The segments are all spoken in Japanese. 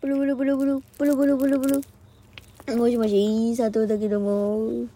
ブルブルブルブル、ブルブルブルブル。もしもし、佐藤だけども。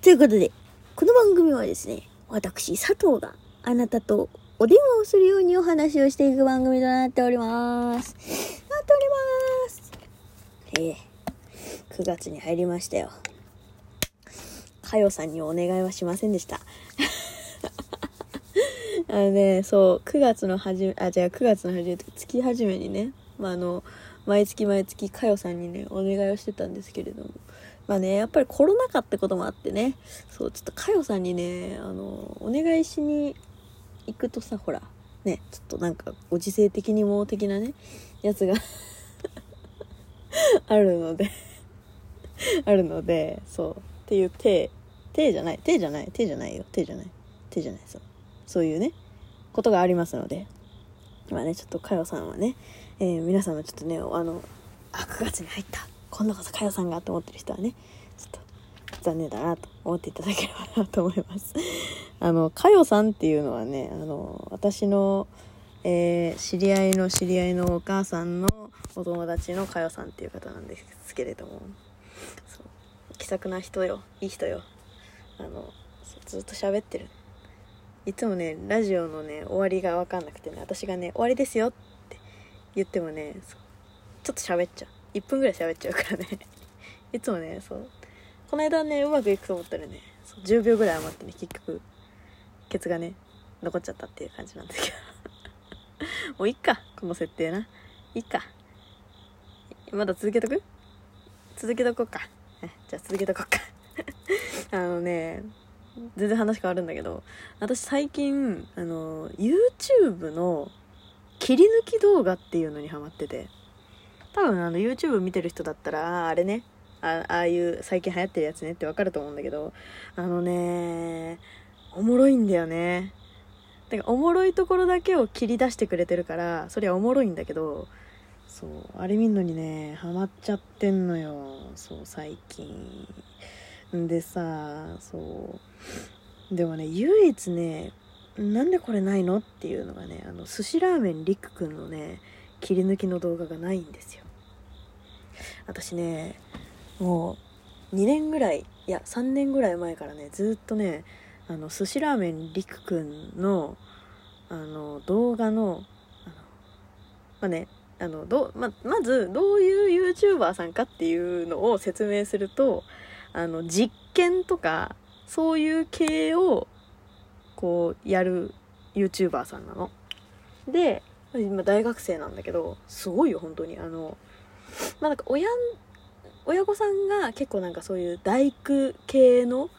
ということで、この番組はですね、私、佐藤があなたとお電話をするようにお話をしていく番組となっております。なっております。ええ9月に入りましたよ。かよさんにお願いはしませんでした。あのね、そう、9月の初め、あ、じゃあ9月の初め、月初めにね、まあ、あの、毎月毎月かよさんにね、お願いをしてたんですけれども、まあね、やっぱりコロナ禍ってこともあってね、そう、ちょっとかよさんにね、あの、お願いしに行くとさ、ほら、ね、ちょっとなんか、ご時世的にも的なね、やつが あるのであるので、そう、っていう手、手じゃない、手じゃない、手じゃないよ、手じゃない、手じゃない、そう。そういうね、ことがありますので、まあね、ちょっとかよさんはね、えー、皆さんもちょっとね、あの、あ、9月に入った。今度こそかよさんがと思ってる人はね、ちょっと残念だなと思っていただければなと思います。あの、かよさんっていうのはね、あの、私の、えー、知り合いの知り合いのお母さんのお友達のかよさんっていう方なんですけれども、気さくな人よ。いい人よ。あの、ずっと喋ってる。いつもね、ラジオのね、終わりがわかんなくてね、私がね、終わりですよ言ってもね、ちょっと喋っちゃう。1分ぐらい喋っちゃうからね。いつもね、そう。この間ね、うまくいくと思ったらね、10秒ぐらい余ってね、結局、ケツがね、残っちゃったっていう感じなんですけど。もういっか、この設定な。いっか。まだ続けとく？続けとこうか。じゃあ続けとこうか。あのね、全然話変わるんだけど、私最近、あの、YouTube の切り抜き動画っていうのにハマってて、多分あの YouTube 見てる人だったら、ああれね、ああいう最近流行ってるやつねってわかると思うんだけど、あのね、おもろいんだよね。だからおもろいところだけを切り出してくれてるから、それはおもろいんだけど、そう、あれ見んのにね、ハマっちゃってんのよ。そう、最近。でさ、そう。でもね、唯一ね、なんでこれないの？っていうのがね、あの、寿司ラーメンりくくんのね、切り抜きの動画がないんですよ。私ね、もう、2年ぐらい、いや、3年ぐらい前からね、ずっとね、あの、寿司ラーメンりくくんの、あの、動画の、あの、まあね、あの、どま、まず、どういう YouTuber さんかっていうのを説明すると、あの、実験とか、そういう系を、こう、やる YouTuber さんなの。で、今大学生なんだけど、すごいよ、本当に。あの、まあ、なんか親、親御さんが結構なんかそういう大工系の、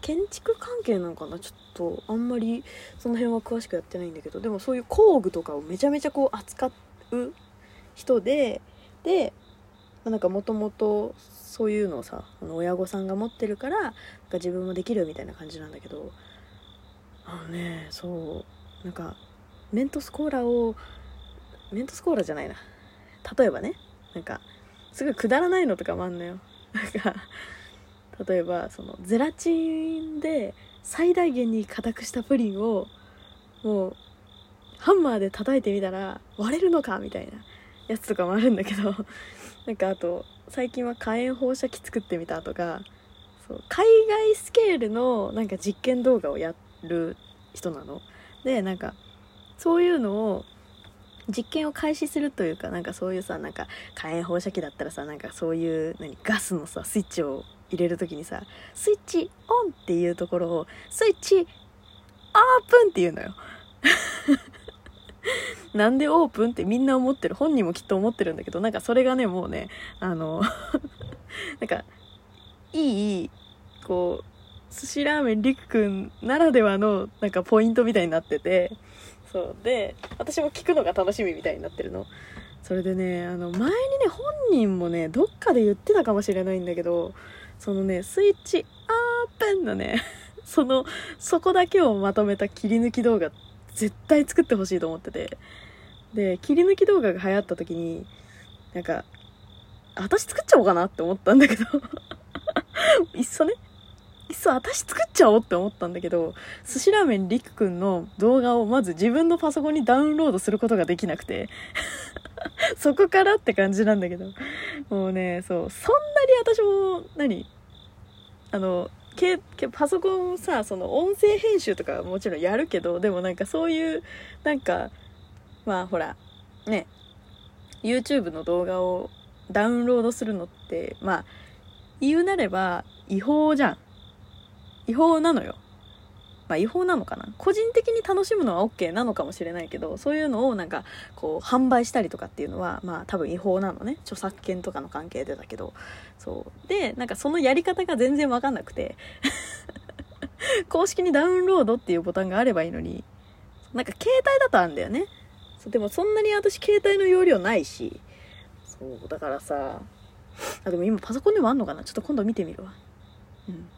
建築関係なのかな？ちょっと、あんまりその辺は詳しくやってないんだけど、でもそういう工具とかをめちゃめちゃこう扱う人で、で、ま、なんかもともとそういうのをさあの親御さんが持ってるからなんか自分もできるみたいな感じなんだけどあのねそう。なんかメントスコーラをメントスコーラじゃないな。例えばね。なんかすごいくだらないのとかもあんのよ。なんか例えばそのゼラチンで最大限に硬くしたプリンをもうハンマーで叩いてみたら割れるのか？みたいなやつとかもあるんだけど。なんかあと最近は火炎放射器作ってみたとか。そう海外スケールのなんか実験動画をやってる人なのでなんかそういうのを実験を開始するというかなんかそういうさなんか火炎放射器だったらさなんかそういう何ガスのさスイッチを入れる時にさスイッチオンっていうところをスイッチオープンって言うのよ なんでオープンってみんな思ってる？本人もきっと思ってるんだけど、なんかそれがね、もうね、あの、なんか、いい、こう、寿司ラーメンりくくんならではの、なんかポイントみたいになってて、そう。で、私も聞くのが楽しみみたいになってるの。それでね、あの、前にね、本人もね、どっかで言ってたかもしれないんだけど、そのね、スイッチオープンのね、その、そこだけをまとめた切り抜き動画絶対作ってほしいと思ってて。で、切り抜き動画が流行った時に、なんか、私作っちゃおうかなって思ったんだけど いっそね、いっそ私作っちゃおうって思ったんだけど、寿司ラーメンりくくんの動画をまず自分のパソコンにダウンロードすることができなくて、そこからって感じなんだけど、もうね、そう、そんなに私も、何？あの、けパソコンさ、その音声編集とかもちろんやるけど、でもなんかそういう、なんか、まあほら、ね、YouTube の動画をダウンロードするのって、まあ、言うなれば違法じゃん。違法なのよ。まあ違法なのかな個人的に楽しむのは OK なのかもしれないけど、そういうのをなんか、こう、販売したりとかっていうのは、まあ多分違法なのね。著作権とかの関係でだけど。そう。で、なんかそのやり方が全然わかんなくて、公式にダウンロードっていうボタンがあればいいのに、なんか携帯だとあるんだよね。そうでもそんなに私携帯の容量ないし、そう、だからさ、あ、でも今パソコンでもあんのかなちょっと今度見てみるわ。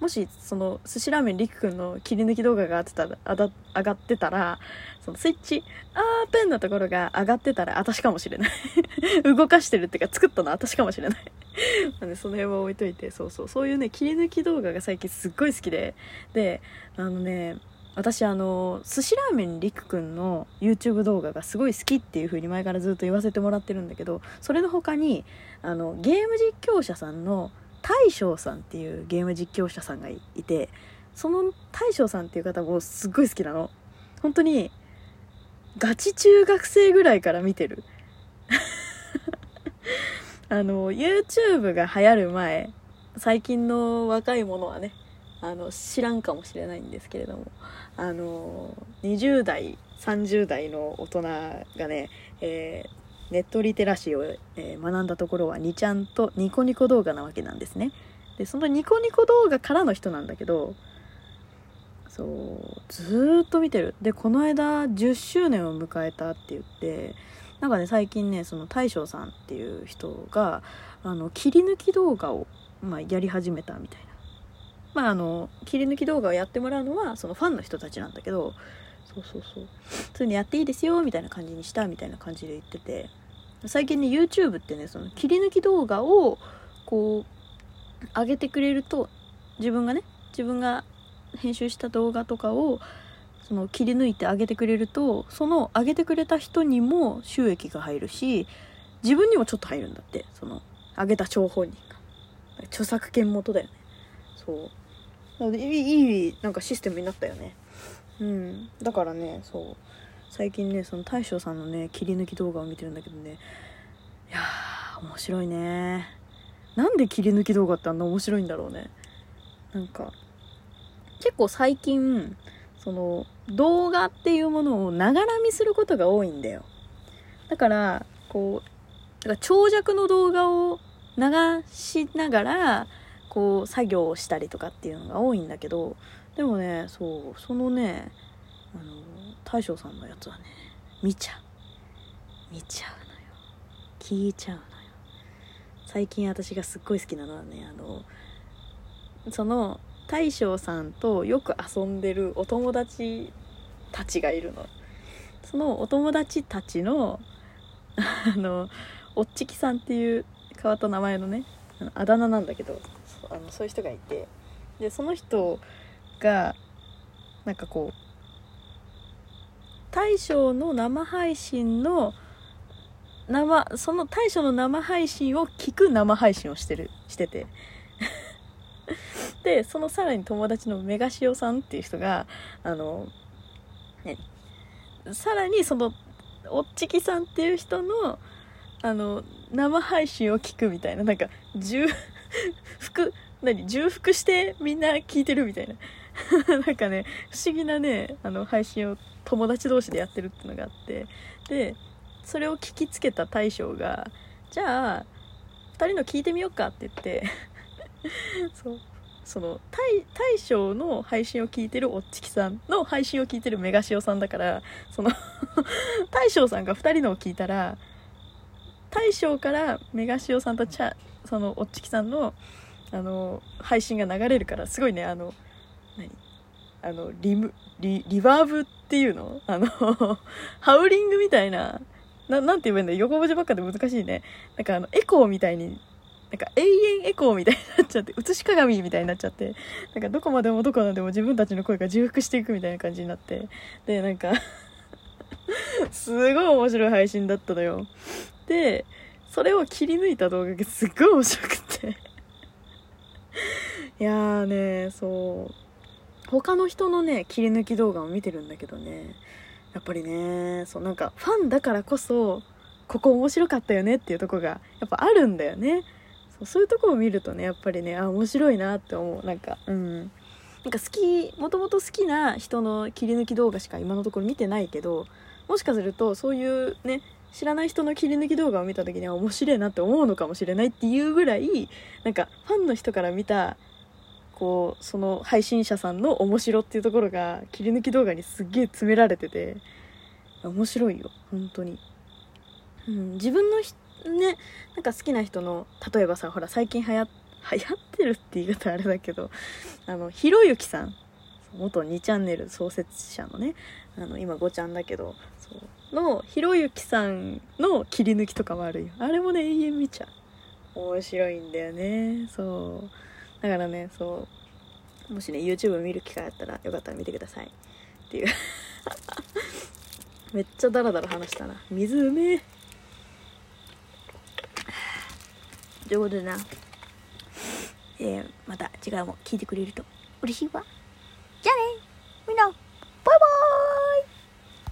もしその寿司ラーメンりくくんの切り抜き動画が上がってたらそのスイッチあーペンのところが上がってたら私かもしれない。動かしてるっていうか作ったのは私かもしれない。なんでその辺は置いといてそうそう。そういうね切り抜き動画が最近すっごい好きで。であのね私あの寿司ラーメンりくくんの YouTube 動画がすごい好きっていう風に前からずっと言わせてもらってるんだけどそれの他にあのゲーム実況者さんの大将さんっていうゲーム実況者さんがいてその大将さんっていう方もすっごい好きなの。本当にガチ中学生ぐらいから見てる。あの YouTube が流行る前最近の若い者はねあの知らんかもしれないんですけれどもあの20代30代の大人がね、えー、ネットリテラシーを、えー、学んだところは2ちゃんとニコニコ動画なわけなんですね。でそのニコニコ動画からの人なんだけどそうずっと見てる。でこの間10周年を迎えたって言ってなんかね最近ねその大将さんっていう人があの切り抜き動画を、まあ、やり始めたみたいな。まあ、あの切り抜き動画をやってもらうのはそのファンの人たちなんだけどそうそうそう。そういうのやっていいですよみたいな感じにしたみたいな感じで言ってて最近ね YouTube ってねその切り抜き動画をこう上げてくれると自分がね自分が編集した動画とかをその切り抜いて上げてくれるとその上げてくれた人にも収益が入るし自分にもちょっと入るんだってその上げた張本人が著作権元だよね。そういいいいなんかシステムになったよね。うん。だからねそう。最近ねその大将さんのね切り抜き動画を見てるんだけどね。いや面白いね。なんで切り抜き動画ってあんな面白いんだろうね。なんか結構最近その動画っていうものをながら見することが多いんだよ。だからこうだから長尺の動画を流しながらこう作業をしたりとかっていうのが多いんだけどでもねそうそのねあの大将さんのやつはね見ちゃう。見ちゃうのよ。聞いちゃうのよ。最近私がすっごい好きなのはねあのその大将さんとよく遊んでるお友達たちがいるの。そのお友達たちのあのおっちきさんっていう変わった名前のねあだ名なんだけどあのそういう人がいて。でその人がなんかこう大将の生配信の生その大将の生配信を聞く生配信をしてるしてて。でそのさらに友達のメガシオさんっていう人があのねさらにそのおっちきさんっていう人のあの生配信を聞くみたいななんか10 服何重複してみんな聞いてるみたいな。なんかね不思議なねあの配信を友達同士でやってるっていうのがあって。でそれを聞きつけた大将がじゃあ2人の聞いてみようかって言って。そう。その大大将の配信を聞いてるおっちきさんの配信を聞いてるメガシオさんだからその 大将さんが2人のを聞いたら大将からメガシオさんとチャそのおっちきさんのあの配信が流れるからすごいねあの何？あのリムリリバーブっていうの？あの ハウリングみたいななんて言えばいいんだ？横文字ばっかで難しいね。なんかあのエコーみたいになんか永遠エコーみたいになっちゃって映し鏡みたいになっちゃってなんかどこまでもどこまでも自分たちの声が重複していくみたいな感じになってでなんか すごい面白い配信だったのよ。でそれを切り抜いた動画がすっごい面白くて。いやーねそう。他の人のね切り抜き動画を見てるんだけどね。やっぱりねそうなんかファンだからこそここ面白かったよねっていうとこがやっぱあるんだよね。そうそういうとこを見るとねやっぱりねあ面白いなって思う。なんかうん。なんか好きもともと好きな人の切り抜き動画しか今のところ見てないけどもしかするとそういうね知らない人の切り抜き動画を見た時には面白いなって思うのかもしれないっていうぐらいなんかファンの人から見たこうその配信者さんの面白っていうところが切り抜き動画にすっげえ詰められてて面白いよ本当に、うん、自分のねなんか好きな人の例えばさほら最近流行流行ってるって言い方あれだけどあのひろゆきさん元2チャンネル創設者のねあの今5ちゃんだけどそうのひろゆきさんの切り抜きとかもあるよ。あれもね永遠見ちゃう。面白いんだよねそう。だからねそう。もしね YouTube 見る機会あったらよかったら見てください。っていう。めっちゃダラダラ話したな。水うめえ。ということでな、えー、また次回も聞いてくれると嬉しいわ。じゃあね。みんな。